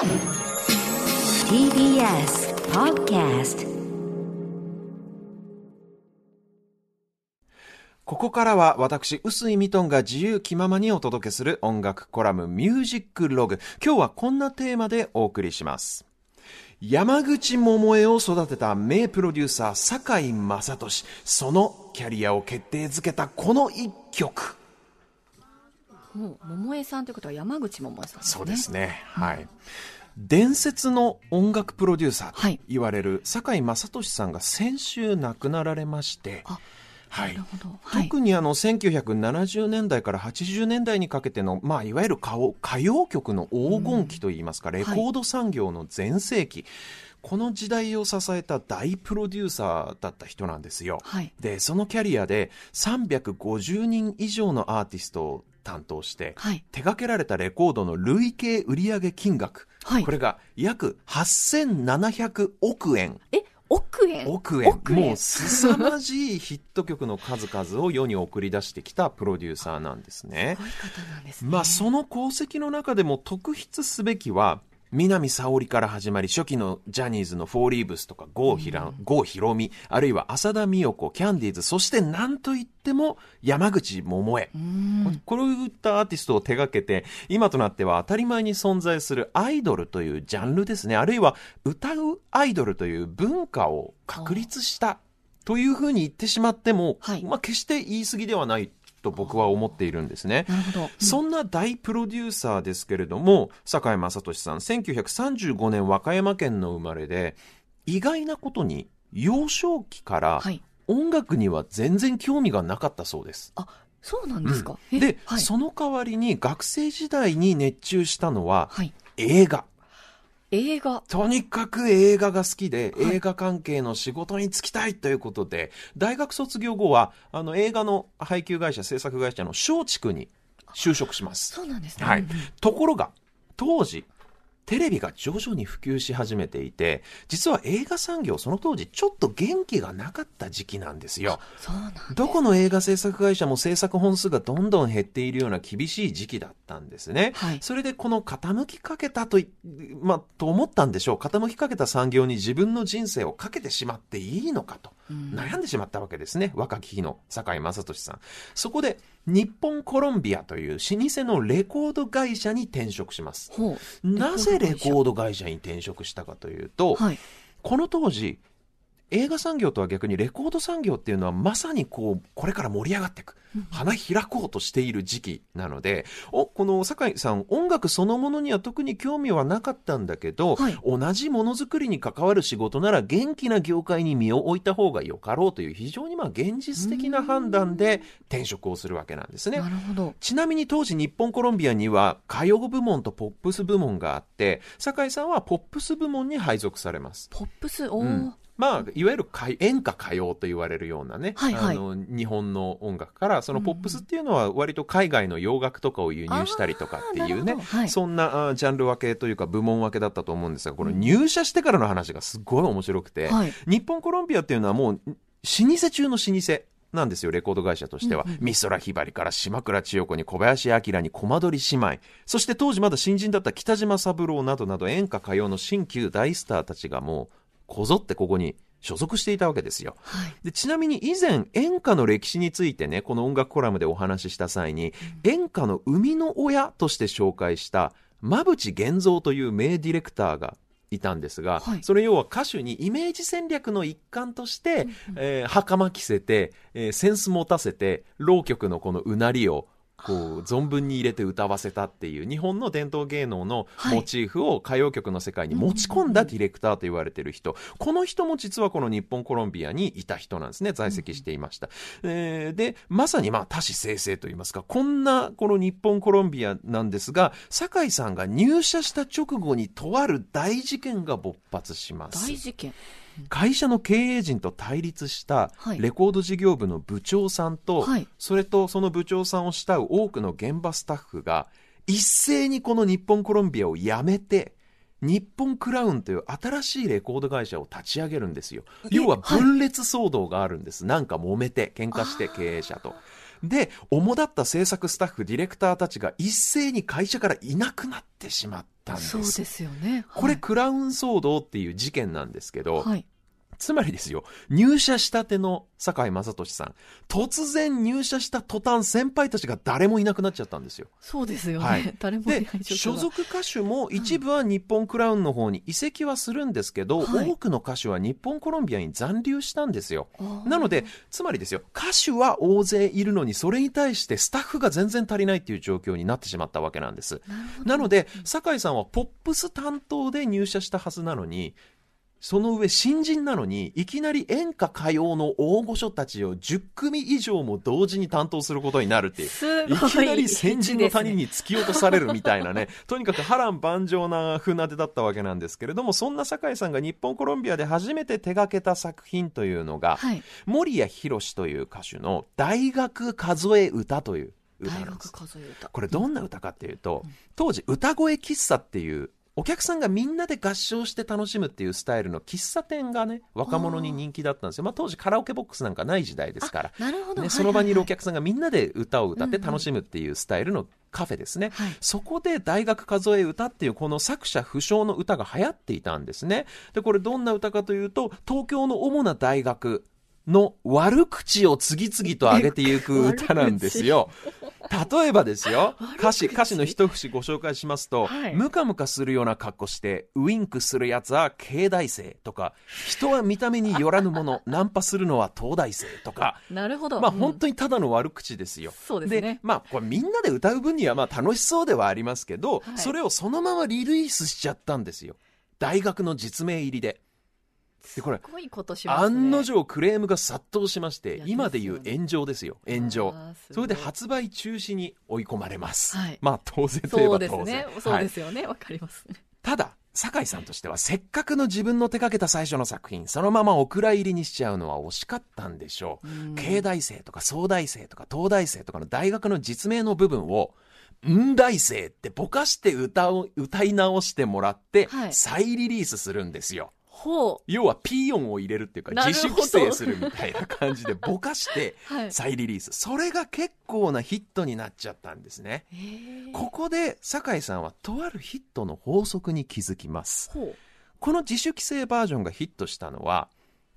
TBS Podcast ここからは私、臼井ミトンが自由気ままにお届けする音楽コラムミュージックログ。今日はこんなテーマでお送りします。山口百恵を育てた名プロデューサー、堺雅俊。そのキャリアを決定づけたこの一曲。もう桃江さんということは山口百恵さんね。そうですね。はい。伝説の音楽プロデューサーはいと言われる堺雅俊さんが先週亡くなられまして、あはいなるほど。はい。特にあの1970年代から80年代にかけての、まあ、いわゆる歌謡歌謡曲の黄金期といいますか、レコード産業の全盛期、この時代を支えた大プロデューサーだった人なんですよ。はいでそのキャリアで350人以上のアーティストを担当して、はい手掛けられたレコードの累計売上金額、はいこれが約8700億円。え、億円億円もう凄まじいヒット曲の数々を世に送り出してきたプロデューサーなんですねす。ごい方なんですね。まあその功績の中でも特筆すべきは南沙織から始まり初期のジャニーズのフォーリーブスとか郷ひら郷ひろみあるいは浅田美代子キャンディーズそして何といっても山口百恵。こういったアーティストを手掛けて、今となっては当たり前に存在するアイドルというジャンルですね。あるいは歌うアイドルという文化を確立したというふうに言ってしまっても、はいまあ決して言い過ぎではないと僕は思っているんですね。なるほど。そんな大プロデューサーですけれども、堺雅俊さん、1935年和歌山県の生まれで、意外なことに幼少期からはい。音楽には全然興味がなかったそうです。あ、そうなんですか？えで、はい。その代わりに学生時代に熱中したのははい。映画。映画。とにかく映画が好きで、はい映画関係の仕事に就きたいということで、大学卒業後は、あの映画の配給会社、制作会社の松竹に就職します。そうなんですね。はい。ところが、当時、テレビが徐々に普及し始めていて、実は映画産業、その当時、ちょっと元気がなかった時期なんですよ。そうなんです。どこの映画制作会社も制作本数がどんどん減っているような厳しい時期だったんですね。はいそれでこの傾きかけたとい、まあ、と思ったんでしょう。傾きかけた産業に自分の人生をかけてしまっていいのかと。うん悩んでしまったわけですね。若き日の堺雅俊さん。そこで、日本コロンビアという老舗のレコード会社に転職します。なぜレコーード会社に転職したかというと、はい。この当時、映画産業とは逆にレコード産業っていうのはまさにこう、これから盛り上がっていく。花開こうとしている時期なので、お、この酒井さん、音楽そのものには特に興味はなかったんだけど、はい同じものづくりに関わる仕事なら元気な業界に身を置いた方がよかろうという非常にまあ現実的な判断で転職をするわけなんですねな。るほど。ちなみに当時日本コロンビアには歌謡部門とポップス部門があって、酒井さんはポップス部門に配属されます。ポップス、うんまあ、いわゆる歌演歌歌謡と言われるようなね、はいはいあの日本の音楽からそのポップスっていうのは割と海外の洋楽とかを輸入したりとかっていうねはいそんなあジャンル分けというか部門分けだったと思うんですがこの入社してからの話がすごい面白くて、はい。日本コロンビアっていうのはもう老舗中の老舗なんですよ、レコード会社としては。うんうん美空ひばりから島倉千代子に小林明にコマ撮り姉妹。そして当時まだ新人だった北島三郎などなど演歌歌謡の新旧大スターたちがもうこぞってここに所属していたわけですよ。はい。でちなみに以前演歌の歴史についてねこの音楽コラムでお話しした際に、演歌の生みの親として紹介した馬淵源三という名ディレクターがいたんですが、はいそれ要は歌手にイメージ戦略の一環として、えー袴着せて、えーセンス持たせて浪曲のこのうなりをこう存分に入れて歌わせたっていう日本の伝統芸能のはい。モチーフを歌謡曲の世界に持ち込んだディレクターと言われている人、この人も実はこの日本コロンビアにいた人なんですね。在籍していました、えーでまさにまあ多種生成といいますか。こんなこの日本コロンビアなんですが酒井さんが入社した直後にとある大事件が勃発します。大事件。会社の経営陣と対立したはいレコード事業部の部長さんと、はいそれとその部長さんを慕う多くの現場スタッフが一斉にこの日本コロンビアを辞めて日本クラウンという新しいレコード会社を立ち上げるんですよ。要は分裂騒動があるんです。なんか揉めて、喧嘩して経営者と。で、主だった制作スタッフ、ディレクターたちが一斉に会社からいなくなってしまったんです。そうですよね。これ、クラウン騒動っていう事件なんですけど、はい。つまりですよ、入社したての坂井正俊さん、突然入社した途端、先輩たちが誰もいなくなっちゃったんですよ。そうですよね。はい 誰もいないで、所が属歌手も一部は日本クラウンの方に移籍はするんですけど、はい多くの歌手は日本コロンビアに残留したんですよ。なので、つまりですよ、歌手は大勢いるのに、それに対してスタッフが全然足りないっていう状況になってしまったわけなんです。なので、酒井さんはポップス担当で入社したはずなのに、その上新人なのに、いきなり演歌歌謡の大御所たちを10組以上も同時に担当することになるっていう。すごいいきなり先人の谷に突き落とされるみたいなね、とにかく波乱万丈な船出だったわけなんですけれども、そんな酒井さんが日本コロンビアで初めて手掛けた作品というのが、はい。森谷博という歌手の大学数え歌という歌大なんです学。数え歌。これどんな歌かっていうと、当時歌声喫茶っていう、お客さんがみんなで合唱して楽しむっていうスタイルの喫茶店がね、若者に人気だったんですよ。まあ当時カラオケボックスなんかない時代ですから。なるほど。ね、その場にいるお客客さんがみんなで歌を歌って楽しむっていうスタイルのカフェですね。はいそこで大学数え歌っていうこの作者不詳の歌が流行っていたんですね。で、これどんな歌かというと、東京の主な大学の悪口を次々と上げていく歌なんですよ。例えばですよ、歌詞、歌詞の一節ご紹介しますと、はいムカムカするような格好して、ウインクするやつは慶大生とか、人は見た目によらぬもの、ナンパするのは東大生とか、なるほど。まあうん本当にただの悪口ですよ。そうですねまあこれみんなで歌う分にはまあ楽しそうではありますけど、はいそれをそのままリリースしちゃったんですよ。大学の実名入りで。で、これ、ね。案の定クレームが殺到しまして今でいう炎上ですよ。炎上それで発売中止に追い込まれます。はいまあ当然といえば当然。ですね。そうはいですよね。わかりますね。ただ、酒井さんとしてはせっかくの自分の手掛けた最初の作品、そのままお蔵入りにしちゃうのは惜しかったんでしょう。うん慶大生とか総大生とか東大生とかの大学の実名の部分を、ん大生ってぼかして歌を、歌い直してもらっては、い再リリースするんですよ。ほ要は P 音を入れるっていうか、自主規制するみたいな感じでぼかしてう。はい。再リリース。それが結構なヒットになっちゃったんですね。ここで酒井さんはとあるヒットの法則に気づきます。この自主規制バージョンがヒットしたのは、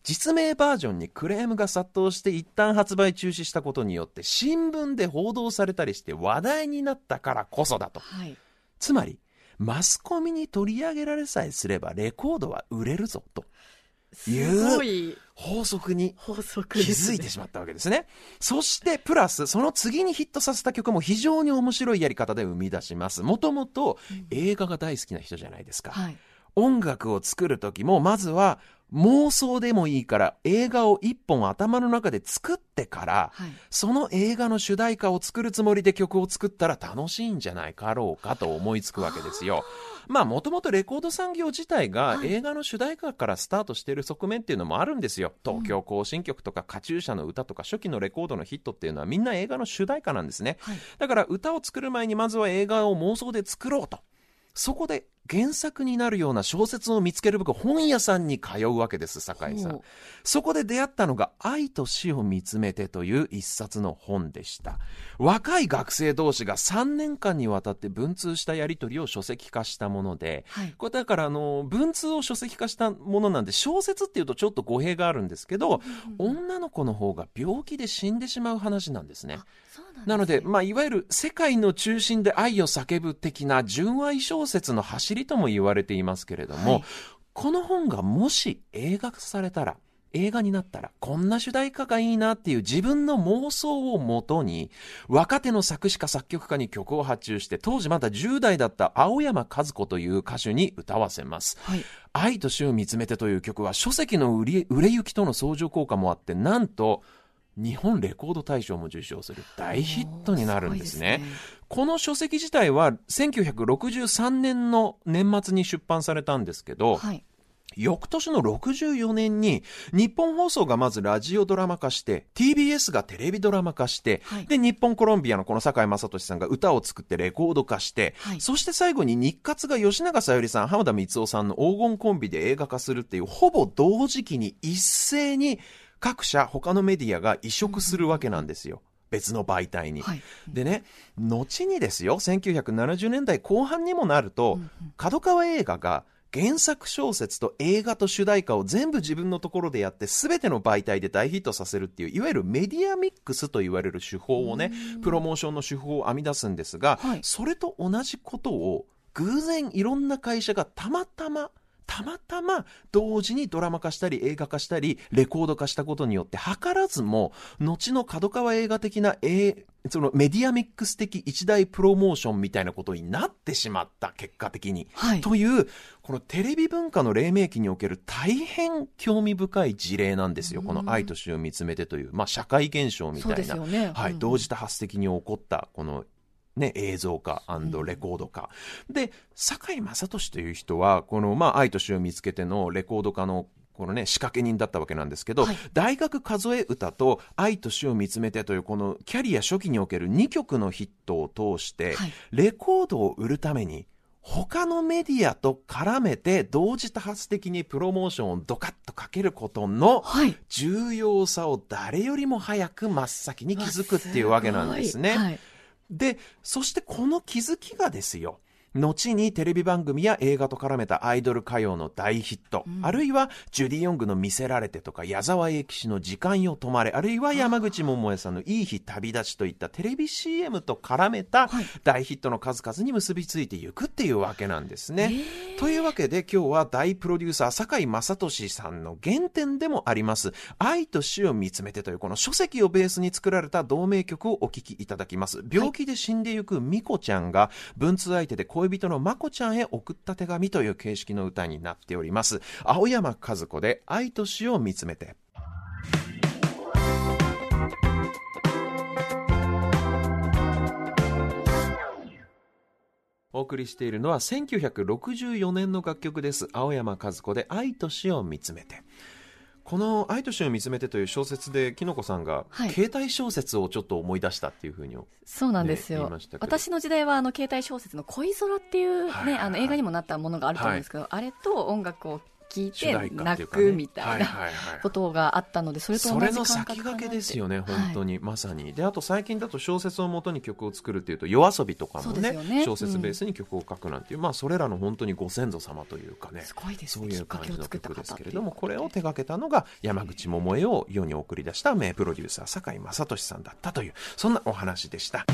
実名バージョンにクレームが殺到して一旦発売中止したことによって新聞で報道されたりして話題になったからこそだと。はい。つまり、マスコミに取り上げられさえすればレコードは売れるぞとい法則に法則気。づいてしまったわけですね。そして、プラス、その次にヒットさせた曲も非常に面白いやり方で生み出します。もともと映画が大好きな人じゃないですか。はい。音楽を作る時も、まずは妄想でもいいから映画を一本頭の中で作ってから、はい。その映画の主題歌を作るつもりで曲を作ったら楽しいんじゃないかろうかと思いつくわけですよ。まあもともとレコード産業自体がはい映画の主題歌からスタートしている側面っていうのもあるんですよ。東京行進曲とかカチューシャの歌とか初期のレコードのヒットっていうのはみんな映画の主題歌なんですね。はい。だから歌を作る前にまずは映画を妄想で作ろうと。そこで原作になるような小説を見つけるべく本屋さんに通うわけです、酒井さん。そこで出会ったのが愛と死を見つめてという一冊の本でした。若い学生同士が3年間にわたって文通したやり取りを書籍化したもので、はい。これだからあの、文通を書籍化したものなんで小説っていうとちょっと語弊があるんですけど、女の子の方が病気で死んでしまう話なんですね。なすねなので、まあ、いわゆる世界の中心で愛を叫ぶ的な純愛小説の走りとも言われていますけれども、はいこの本がもし映画化されたら、映画になったら、こんな主題歌がいいなっていう自分の妄想をもとに、若手の作詞家作曲家に曲を発注して、当時まだ10代だった青山和子という歌手に歌わせます。はい。愛と死を見つめてという曲は書籍の売り売れ行きとの相乗効果もあって、なんと、日本レコード大賞も受賞する大ヒットになるんですね。この書籍自体は1963年の年末に出版されたんですけど、はい。翌年の64年に日本放送がまずラジオドラマ化して TBS がテレビドラマ化して、はいで日本コロンビアのこの堺雅俊さんが歌を作ってレコード化して、はいそして最後に日活が吉永小百合さん浜田光夫さんの黄金コンビで映画化するっていうほぼ同時期に一斉に各社他のメディアが移植するわけなんですよ。別の媒体に。はい。でね、後にですよ、1970年代後半にもなると、角川映画が原作小説と映画と主題歌を全部自分のところでやって全ての媒体で大ヒットさせるっていういわゆるメディアミックスと言われる手法をねプロモーションの手法を編み出すんですが、はい。それと同じことを偶然いろんな会社がたまたまたまたま同時にドラマ化したり映画化したりレコード化したことによって図らずも後の角川映画的な、えーそのメディアミックス的一大プロモーションみたいなことになってしまった結果的に。はい。というこのテレビ文化の黎明期における大変興味深い事例なんですよ、この「愛と死を見つめて」という、まあ、社会現象みたいな、すよね。はい、うん。同時多発的に起こったこの、ね、映像化レコード化、で堺雅俊という人はこの、まあ「愛と死を見つけて」のレコード化のこのね、仕掛け人だったわけなんですけど、はい。大学数え歌と愛と死を見つめてというこのキャリア初期における2曲のヒットを通して、はい。レコードを売るために他のメディアと絡めて同時多発的にプロモーションをドカッとかけることのはい。重要さを誰よりも早く真っ先に気づくっていうわけなんですね。はいで、そしてこの気づきがですよ、後にテレビ番組や映画と絡めたアイドル歌謡の大ヒット、あるいはジュディ・ヨングの見せられてとか矢沢永吉の時間よ止まれ、あるいは山口百恵さんのいい日旅立ちといったテレビ CM と絡めたはい。大ヒットの数々に結びついていくっていうわけなんですね。というわけで今日は大プロデューサー堺雅俊さんの原点でもあります「愛と死を見つめて」というこの書籍をベースに作られた同名曲をお聴きいただきます。病気で死んでゆく美子ちゃんが文通相手で恋人のまこちゃんへ送った手紙という形式の歌になっております。青山和子で「愛と死を見つめて」お送りしているのは1964年の楽曲です。青山和子で「愛と死を見つめて」この「愛と死を見つめて」という小説できのこさんが、はい。携帯小説をちょっと思い出したっていうふうにそうなんですよ、私の時代はあの携帯小説の恋空っていうね、はい。はいはいあの映画にもなったものがあると思うんですけど、あれと音楽を聴いて泣くみたいなはいはいはい。ことがあったので、それと同じ感覚かなって。先駆けですよね、はい。本当に、まさに。で、あと最近だと小説をもとに曲を作るっていうと、夜遊びとかもねね。小説ベースに曲を書くなんていう、まあ、それらの本当にご先祖様というかね、すごいですそうねきっかいう感じの曲ですけれども、これを手掛けたのが山口百恵を世に送り出した名プロデューサー、堺雅俊さんだったという、そんなお話でした。